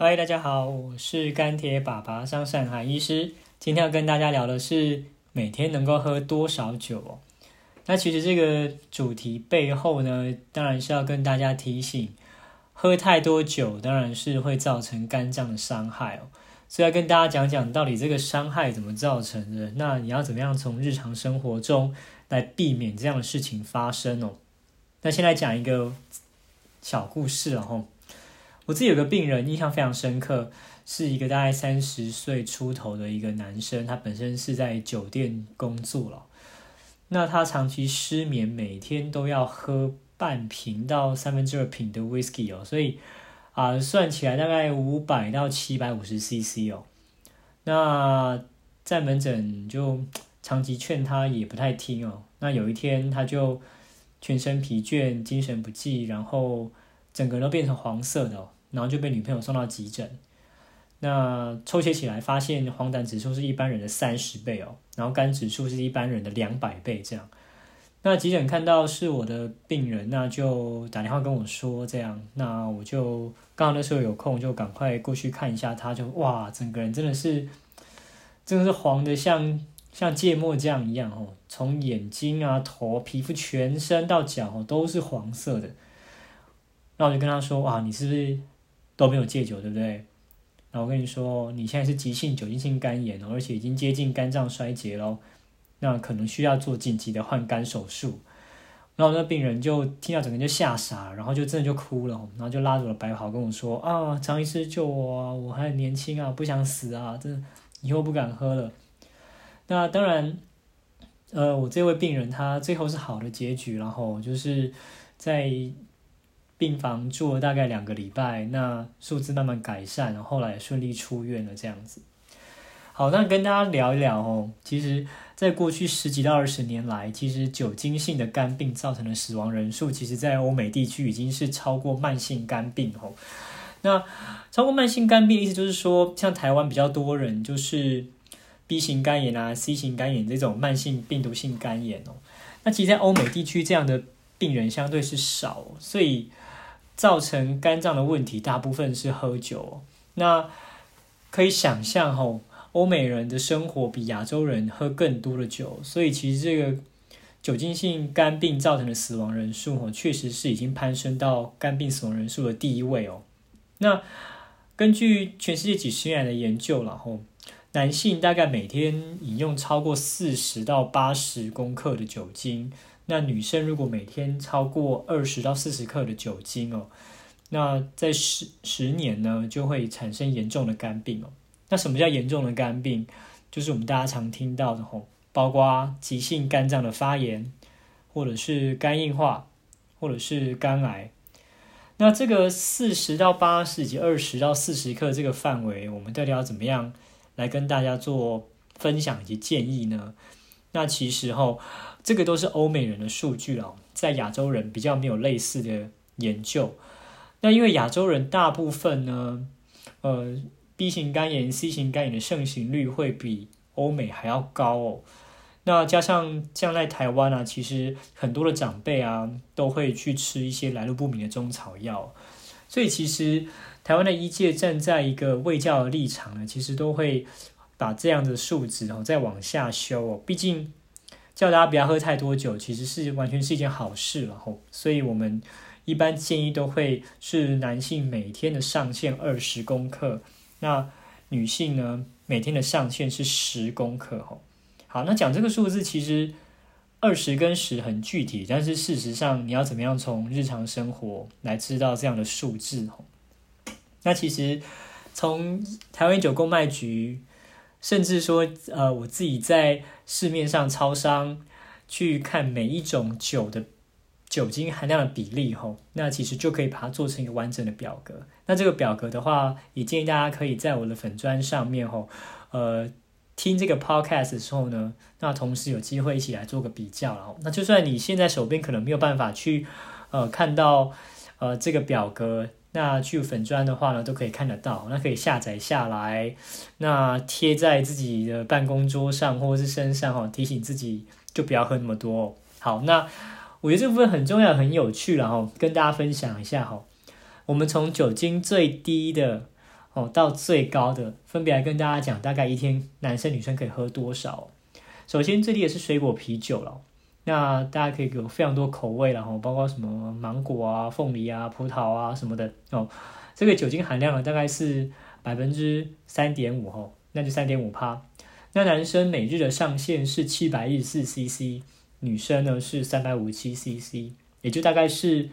嗨，大家好，我是干铁爸爸张善海医师。今天要跟大家聊的是每天能够喝多少酒哦。那其实这个主题背后呢，当然是要跟大家提醒，喝太多酒当然是会造成肝脏的伤害哦。所以要跟大家讲讲到底这个伤害怎么造成的。那你要怎么样从日常生活中来避免这样的事情发生哦？那先来讲一个小故事哦。我自己有个病人印象非常深刻，是一个大概三十岁出头的一个男生，他本身是在酒店工作了。那他长期失眠，每天都要喝半瓶到三分之二瓶的 whisky 哦，所以啊，算起来大概五百到七百五十 cc 哦。那在门诊就长期劝他也不太听哦。那有一天他就全身疲倦、精神不济，然后整个人都变成黄色的。然后就被女朋友送到急诊，那抽血起来发现黄疸指数是一般人的三十倍哦，然后肝指数是一般人的两百倍这样。那急诊看到是我的病人，那就打电话跟我说这样，那我就刚好那时候有空，就赶快过去看一下他，就哇，整个人真的是真的是黄的像像芥末酱一样哦，从眼睛啊、头、皮肤、全身到脚哦都是黄色的。那我就跟他说，哇，你是不是？都没有戒酒，对不对？然后我跟你说，你现在是急性酒精性肝炎哦，而且已经接近肝脏衰竭喽，那可能需要做紧急的换肝手术。然后那病人就听到整个就吓傻，然后就真的就哭了，然后就拉着我白袍跟我说：“啊，张医师救我啊，我还很年轻啊，不想死啊，真的以后不敢喝了。”那当然，呃，我这位病人他最后是好的结局，然后就是在。病房住了大概两个礼拜，那数字慢慢改善，然后来顺利出院了。这样子，好，那跟大家聊一聊哦。其实，在过去十几到二十年来，其实酒精性的肝病造成的死亡人数，其实在欧美地区已经是超过慢性肝病哦。那超过慢性肝病，意思就是说，像台湾比较多人就是 B 型肝炎啊、C 型肝炎这种慢性病毒性肝炎哦。那其实，在欧美地区这样的病人相对是少，所以。造成肝脏的问题，大部分是喝酒。那可以想象，吼，欧美人的生活比亚洲人喝更多的酒，所以其实这个酒精性肝病造成的死亡人数，哦，确实是已经攀升到肝病死亡人数的第一位哦。那根据全世界几十年来的研究，然后男性大概每天饮用超过四十到八十公克的酒精。那女生如果每天超过二十到四十克的酒精哦，那在十十年呢就会产生严重的肝病哦。那什么叫严重的肝病？就是我们大家常听到的吼，包括急性肝脏的发炎，或者是肝硬化，或者是肝癌。那这个四十到八十以及二十到四十克这个范围，我们到底要怎么样来跟大家做分享以及建议呢？那其实吼。这个都是欧美人的数据哦，在亚洲人比较没有类似的研究。那因为亚洲人大部分呢，呃，B 型肝炎、C 型肝炎的盛行率会比欧美还要高哦。那加上像在台湾啊，其实很多的长辈啊都会去吃一些来路不明的中草药，所以其实台湾的医界站在一个卫教的立场呢，其实都会把这样的数值哦再往下修哦，毕竟。叫大家不要喝太多酒，其实是完全是一件好事了吼。所以我们一般建议都会是男性每天的上限二十公克，那女性呢每天的上限是十公克吼。好，那讲这个数字其实二十跟十很具体，但是事实上你要怎么样从日常生活来知道这样的数字吼？那其实从台湾酒公卖局。甚至说，呃，我自己在市面上超商去看每一种酒的酒精含量的比例，吼，那其实就可以把它做成一个完整的表格。那这个表格的话，也建议大家可以在我的粉砖上面，吼，呃，听这个 podcast 的时候呢，那同时有机会一起来做个比较，然后，那就算你现在手边可能没有办法去，呃，看到，呃，这个表格。那去粉砖的话呢，都可以看得到，那可以下载下来，那贴在自己的办公桌上或者是身上哈，提醒自己就不要喝那么多。好，那我觉得这部分很重要、很有趣然后跟大家分享一下哈。我们从酒精最低的哦，到最高的，分别来跟大家讲，大概一天男生女生可以喝多少。首先最低的是水果啤酒了，那大家可以有非常多口味了哈，包括什么芒果啊、凤梨啊、葡萄啊什么的哦。这个酒精含量呢，大概是百分之三点五哈，那就三点五趴。那男生每日的上限是七百一十四 CC，女生呢是三百五十七 CC，也就大概是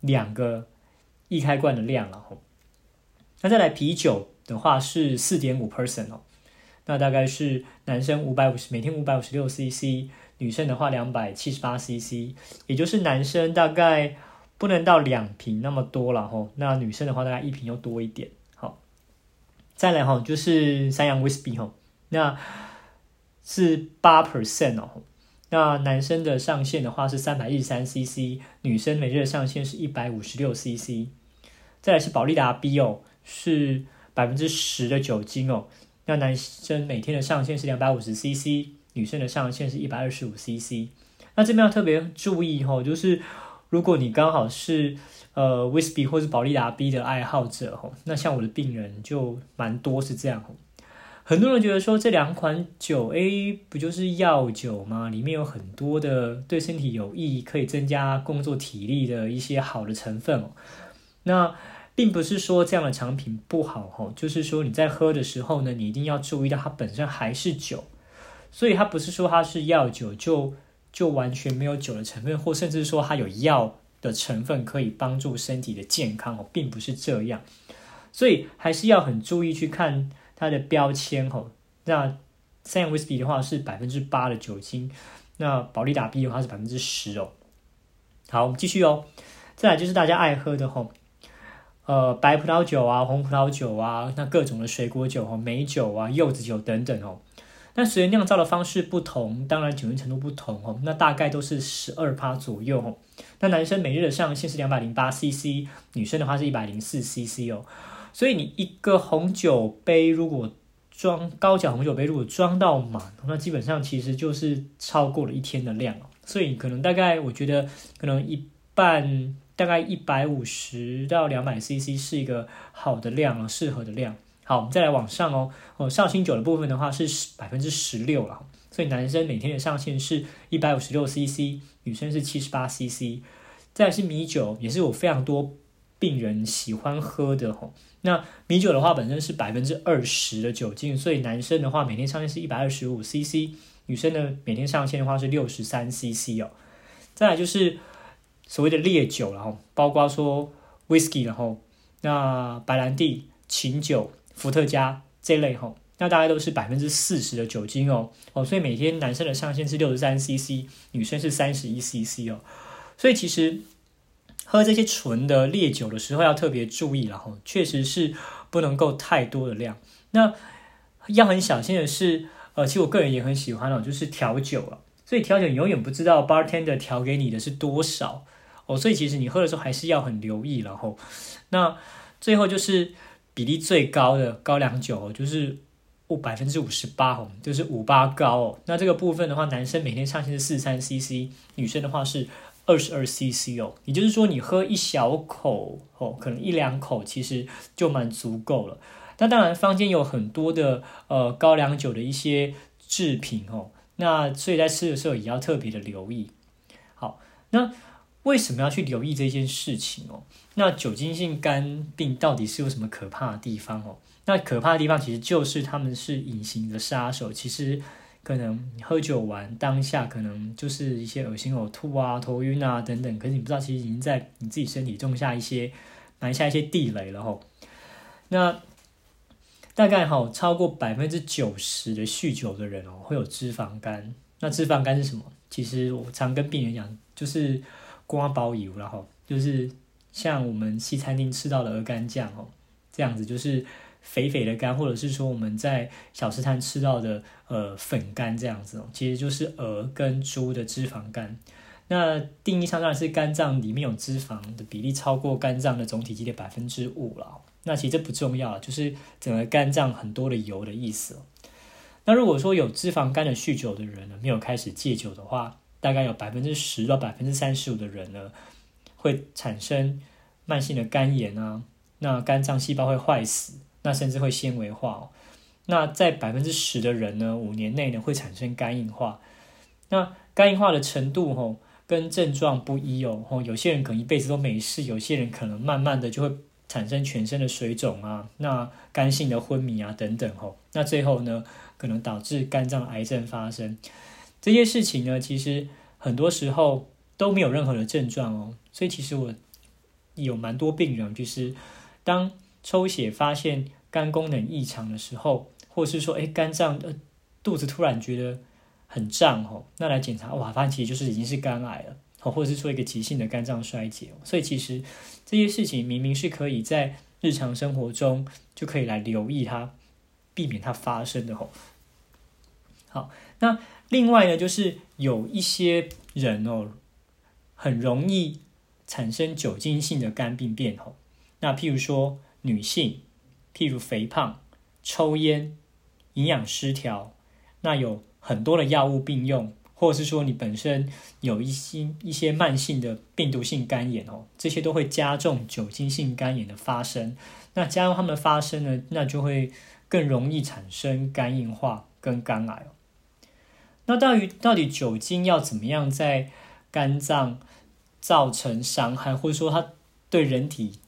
两个易开罐的量了吼。那再来啤酒的话是四点五 percent 哦，那大概是男生五百五十每天五百五十六 CC，女生的话两百七十八 CC，也就是男生大概不能到两瓶那么多了吼，那女生的话大概一瓶又多一点。好，再来哈就是三洋 whisky 吼。那是八 percent 哦，那男生的上限的话是三百一十三 cc，女生每日的上限是一百五十六 cc。再来是宝利达 B 哦，是百分之十的酒精哦，那男生每天的上限是两百五十 cc，女生的上限是一百二十五 cc。那这边要特别注意哦，就是如果你刚好是呃 whisky 或是宝利达 B 的爱好者哦，那像我的病人就蛮多是这样哦。很多人觉得说这两款酒 A 不就是药酒吗？里面有很多的对身体有益、可以增加工作体力的一些好的成分哦。那并不是说这样的产品不好哦，就是说你在喝的时候呢，你一定要注意到它本身还是酒，所以它不是说它是药酒就就完全没有酒的成分，或甚至说它有药的成分可以帮助身体的健康哦，并不是这样，所以还是要很注意去看。它的标签哦，那三洋威士忌的话是百分之八的酒精，那保利达 B 的话是百分之十哦。好，我们继续哦。再来就是大家爱喝的吼，呃，白葡萄酒啊，红葡萄酒啊，那各种的水果酒哦，美酒啊，柚子酒等等哦。那随着酿造的方式不同，当然酒精程度不同哦，那大概都是十二趴左右哦。那男生每日的上限是两百零八 CC，女生的话是一百零四 CC 哦。所以你一个红酒杯如果装高脚红酒杯如果装到满，那基本上其实就是超过了一天的量所以可能大概我觉得可能一半大概一百五十到两百 CC 是一个好的量啊，适合的量。好，我们再来往上哦。哦，绍兴酒的部分的话是百分之十六了，所以男生每天的上限是一百五十六 CC，女生是七十八 CC。再来是米酒，也是我非常多病人喜欢喝的哦。那米酒的话，本身是百分之二十的酒精，所以男生的话每天上限是一百二十五 CC，女生呢每天上限的话是六十三 CC 哦。再来就是所谓的烈酒然后包括说 Whisky 然后那白兰地、琴酒、伏特加这类吼，那大概都是百分之四十的酒精哦哦，所以每天男生的上限是六十三 CC，女生是三十一 CC 哦，所以其实。喝这些纯的烈酒的时候要特别注意了哈，确实是不能够太多的量。那要很小心的是，呃，其实我个人也很喜欢哦，就是调酒了。所以调酒永远不知道 bartender 调给你的是多少哦，所以其实你喝的时候还是要很留意。然后，那最后就是比例最高的高粱酒哦，就是五百分之五十八哦，就是五八高哦。那这个部分的话，男生每天上限是四三 cc，女生的话是。二十二 CC 哦，也就是说你喝一小口哦，可能一两口其实就蛮足够了。那当然，坊间有很多的呃高粱酒的一些制品哦，那所以在吃的时候也要特别的留意。好，那为什么要去留意这件事情哦？那酒精性肝病到底是有什么可怕的地方哦？那可怕的地方其实就是他们是隐形的杀手，其实。可能你喝酒完当下，可能就是一些恶心、呕吐啊、头晕啊等等。可是你不知道，其实已经在你自己身体种下一些、埋下一些地雷了吼。那大概哈，超过百分之九十的酗酒的人哦，会有脂肪肝。那脂肪肝是什么？其实我常跟病人讲，就是瓜包油然后就是像我们西餐厅吃到的鹅肝酱哦，这样子就是。肥肥的肝，或者是说我们在小吃摊吃到的呃粉肝这样子哦，其实就是鹅跟猪的脂肪肝。那定义上当然是肝脏里面有脂肪的比例超过肝脏的总体积的百分之五了。那其实这不重要，就是整个肝脏很多的油的意思。那如果说有脂肪肝的酗酒的人呢，没有开始戒酒的话，大概有百分之十到百分之三十五的人呢，会产生慢性的肝炎啊，那肝脏细胞会坏死。那甚至会纤维化哦。那在百分之十的人呢，五年内呢会产生肝硬化。那肝硬化的程度吼，跟症状不一哦。吼，有些人可能一辈子都没事，有些人可能慢慢的就会产生全身的水肿啊，那肝性的昏迷啊等等吼。那最后呢，可能导致肝脏癌症发生。这些事情呢，其实很多时候都没有任何的症状哦。所以其实我有蛮多病人，就是当抽血发现肝功能异常的时候。或是说，哎，肝脏呃肚子突然觉得很胀吼，那来检查哇，发现其实就是已经是肝癌了，哦，或者是说一个急性的肝脏衰竭。所以其实这些事情明明是可以在日常生活中就可以来留意它，避免它发生的吼。好，那另外呢，就是有一些人哦，很容易产生酒精性的肝病变吼。那譬如说女性，譬如肥胖、抽烟。营养失调，那有很多的药物并用，或者是说你本身有一些一些慢性的病毒性肝炎哦，这些都会加重酒精性肝炎的发生。那加重它们发生呢，那就会更容易产生肝硬化跟肝癌哦。那到底到底酒精要怎么样在肝脏造成伤害，或者说它对人体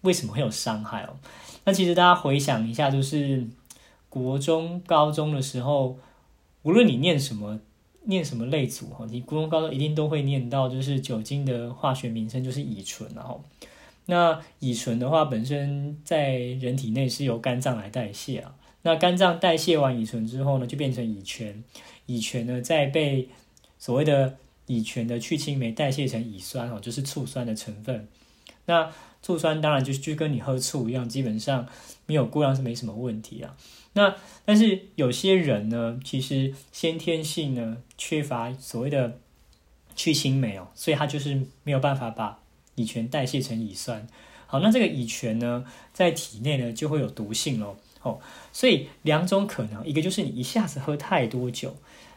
为什么会有伤害哦？那其实大家回想一下，就是。国中、高中的时候，无论你念什么、念什么类组哈，你国中、高中一定都会念到，就是酒精的化学名称就是乙醇，然后那乙醇的话，本身在人体内是由肝脏来代谢啊。那肝脏代谢完乙醇之后呢，就变成乙醛，乙醛呢再被所谓的乙醛的去氢酶代谢成乙酸哦，就是醋酸的成分。那醋酸当然就就跟你喝醋一样，基本上没有过量是没什么问题啊。那但是有些人呢，其实先天性呢缺乏所谓的去氢酶哦，所以他就是没有办法把乙醛代谢成乙酸。好，那这个乙醛呢，在体内呢就会有毒性咯。哦，所以两种可能，一个就是你一下子喝太多酒，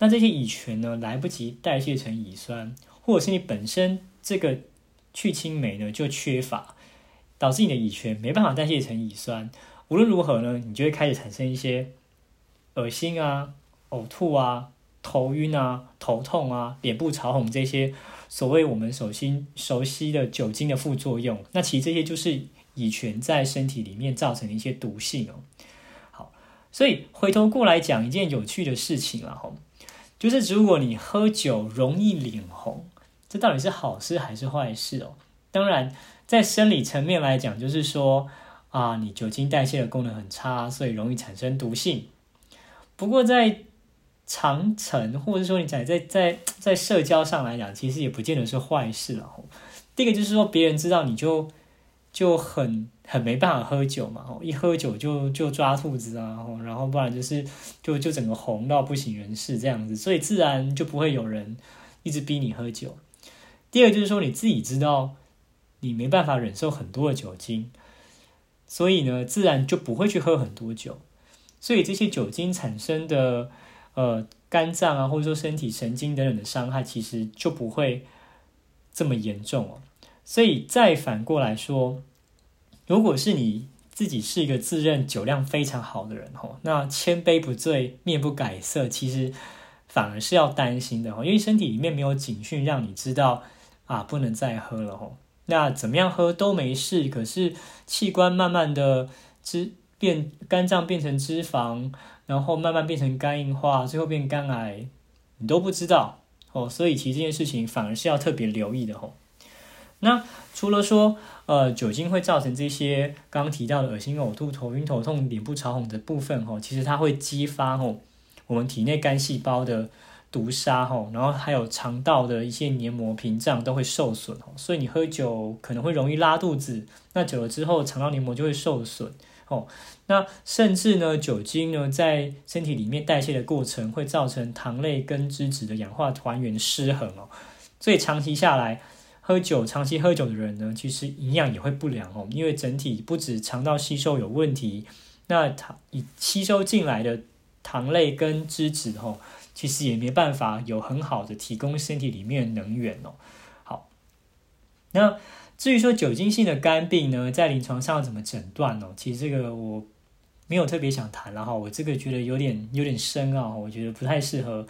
那这些乙醛呢来不及代谢成乙酸，或者是你本身这个去氢酶呢就缺乏，导致你的乙醛没办法代谢成乙酸。无论如何呢，你就会开始产生一些恶心啊、呕吐啊、头晕啊、头痛啊、脸部潮红这些所谓我们手心熟悉的酒精的副作用。那其实这些就是乙醛在身体里面造成的一些毒性哦。好，所以回头过来讲一件有趣的事情了哈，就是如果你喝酒容易脸红，这到底是好事还是坏事哦？当然，在生理层面来讲，就是说。啊，你酒精代谢的功能很差，所以容易产生毒性。不过在长程，或者说你在在在在社交上来讲，其实也不见得是坏事了。第一个就是说，别人知道你就就很很没办法喝酒嘛，一喝酒就就抓兔子啊，然后不然就是就就整个红到不省人事这样子，所以自然就不会有人一直逼你喝酒。第二就是说，你自己知道你没办法忍受很多的酒精。所以呢，自然就不会去喝很多酒，所以这些酒精产生的呃肝脏啊，或者说身体神经等等的伤害，其实就不会这么严重哦。所以再反过来说，如果是你自己是一个自认酒量非常好的人吼，那千杯不醉，面不改色，其实反而是要担心的哦，因为身体里面没有警讯让你知道啊，不能再喝了吼。那怎么样喝都没事，可是器官慢慢的脂变，肝脏变成脂肪，然后慢慢变成肝硬化，最后变肝癌，你都不知道哦。所以其实这件事情反而是要特别留意的吼。那除了说呃酒精会造成这些刚刚提到的恶心、呕吐、头晕、头痛、脸部潮红的部分吼，其实它会激发吼我们体内肝细胞的。毒杀吼，然后还有肠道的一些黏膜屏障都会受损哦，所以你喝酒可能会容易拉肚子，那久了之后肠道黏膜就会受损哦。那甚至呢，酒精呢在身体里面代谢的过程会造成糖类跟脂质的氧化还原失衡哦，所以长期下来喝酒，长期喝酒的人呢，其实营养也会不良哦，因为整体不止肠道吸收有问题，那糖以吸收进来的糖类跟脂质吼。其实也没办法有很好的提供身体里面能源哦。好，那至于说酒精性的肝病呢，在临床上怎么诊断呢？其实这个我没有特别想谈了哈。我这个觉得有点有点深奥，我觉得不太适合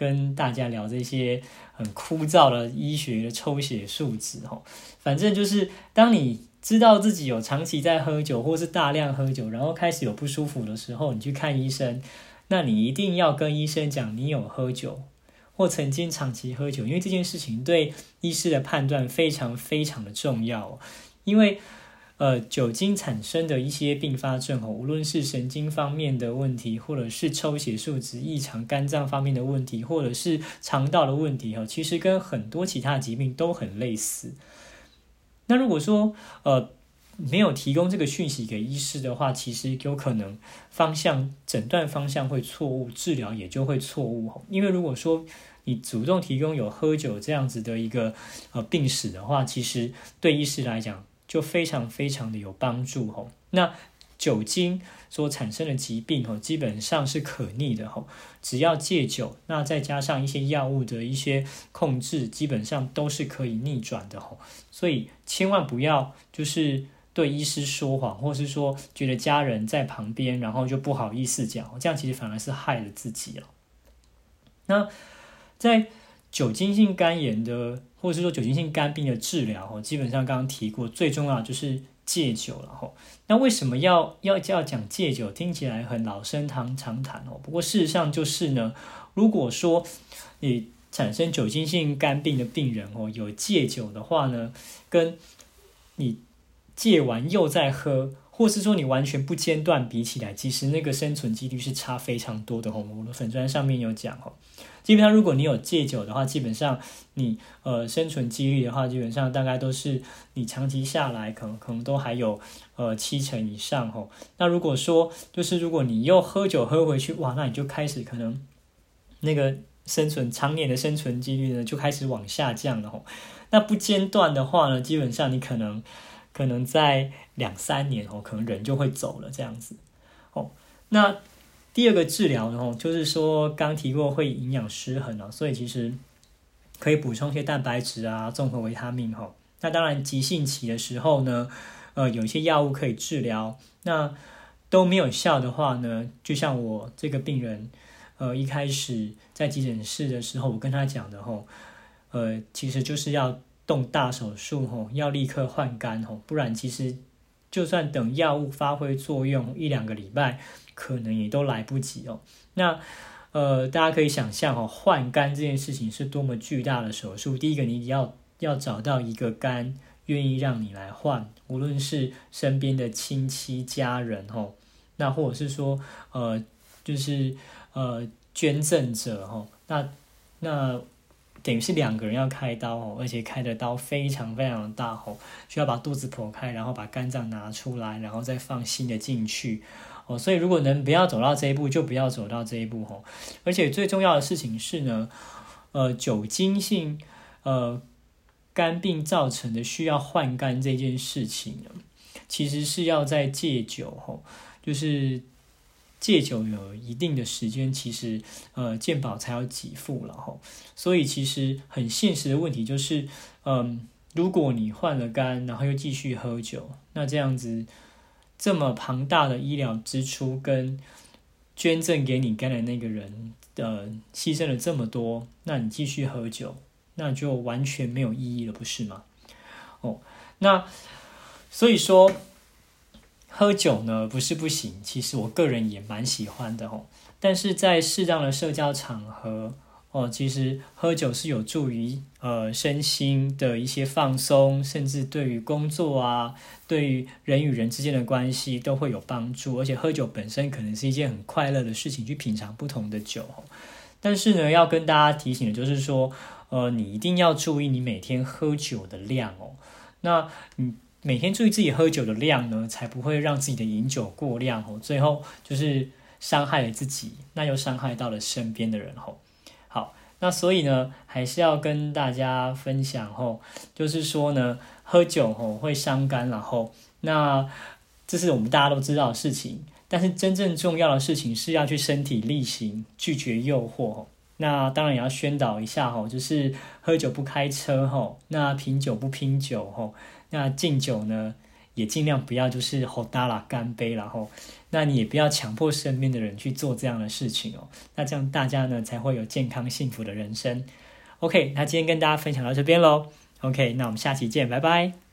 跟大家聊这些很枯燥的医学的抽血数值哦。反正就是当你知道自己有长期在喝酒，或是大量喝酒，然后开始有不舒服的时候，你去看医生，那你一定要跟医生讲你有喝酒。或曾经长期喝酒，因为这件事情对医师的判断非常非常的重要。因为，呃，酒精产生的一些并发症哦，无论是神经方面的问题，或者是抽血数值异常、肝脏方面的问题，或者是肠道的问题哦，其实跟很多其他疾病都很类似。那如果说，呃，没有提供这个讯息给医师的话，其实有可能方向诊断方向会错误，治疗也就会错误。因为如果说你主动提供有喝酒这样子的一个呃病史的话，其实对医师来讲就非常非常的有帮助吼。那酒精所产生的疾病哦，基本上是可逆的吼，只要戒酒，那再加上一些药物的一些控制，基本上都是可以逆转的吼。所以千万不要就是对医师说谎，或是说觉得家人在旁边，然后就不好意思讲，这样其实反而是害了自己了。那。在酒精性肝炎的，或者是说酒精性肝病的治疗，哦，基本上刚刚提过，最重要就是戒酒了，吼。那为什么要要要讲戒酒？听起来很老生常常谈哦。不过事实上就是呢，如果说你产生酒精性肝病的病人哦，有戒酒的话呢，跟你戒完又在喝。或是说你完全不间断比起来，其实那个生存几率是差非常多的。我的粉砖上面有讲哦，基本上如果你有戒酒的话，基本上你呃生存几率的话，基本上大概都是你长期下来可能可能都还有呃七成以上吼。那如果说就是如果你又喝酒喝回去，哇，那你就开始可能那个生存常年的生存几率呢就开始往下降了吼。那不间断的话呢，基本上你可能。可能在两三年哦，可能人就会走了这样子哦。那第二个治疗呢，就是说刚提过会营养失衡啊，所以其实可以补充一些蛋白质啊，综合维他命哈。那当然急性期的时候呢，呃，有一些药物可以治疗。那都没有效的话呢，就像我这个病人，呃，一开始在急诊室的时候，我跟他讲的吼，呃，其实就是要。动大手术吼，要立刻换肝吼，不然其实就算等药物发挥作用一两个礼拜，可能也都来不及哦。那呃，大家可以想象哦，换肝这件事情是多么巨大的手术。第一个，你要要找到一个肝愿意让你来换，无论是身边的亲戚家人吼，那或者是说呃，就是呃捐赠者吼，那那。等于是两个人要开刀哦，而且开的刀非常非常的大哦，需要把肚子剖开，然后把肝脏拿出来，然后再放新的进去哦。所以如果能不要走到这一步，就不要走到这一步哦。而且最重要的事情是呢，呃，酒精性呃肝病造成的需要换肝这件事情呢，其实是要在戒酒哦，就是。戒酒有一定的时间，其实呃健保才要给付了哈，所以其实很现实的问题就是，嗯，如果你换了肝，然后又继续喝酒，那这样子这么庞大的医疗支出跟捐赠给你肝的那个人的牺牲了这么多，那你继续喝酒，那就完全没有意义了，不是吗？哦，那所以说。喝酒呢不是不行，其实我个人也蛮喜欢的哦。但是在适当的社交场合哦，其实喝酒是有助于呃身心的一些放松，甚至对于工作啊，对于人与人之间的关系都会有帮助。而且喝酒本身可能是一件很快乐的事情，去品尝不同的酒。但是呢，要跟大家提醒的就是说，呃，你一定要注意你每天喝酒的量哦。那你。每天注意自己喝酒的量呢，才不会让自己的饮酒过量哦，最后就是伤害了自己，那又伤害到了身边的人吼。好，那所以呢，还是要跟大家分享吼，就是说呢，喝酒吼会伤肝，然后那这是我们大家都知道的事情，但是真正重要的事情是要去身体力行，拒绝诱惑。那当然也要宣导一下吼，就是喝酒不开车吼，那品酒不拼酒吼。那敬酒呢，也尽量不要就是吼大啦干杯，然后那你也不要强迫身边的人去做这样的事情哦。那这样大家呢才会有健康幸福的人生。OK，那今天跟大家分享到这边喽。OK，那我们下期见，拜拜。